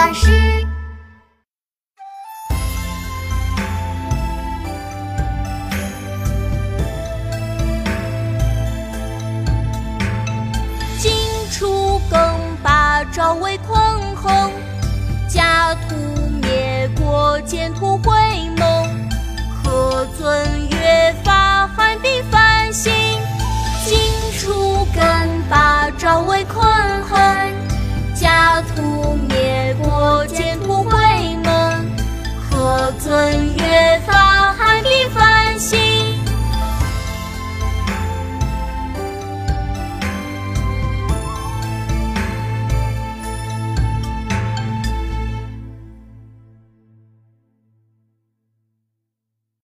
巴士。晋楚更霸赵魏匡衡，家徒灭国建土回盟，何尊越发汉兵繁兴。晋楚更霸赵魏匡衡，家徒月的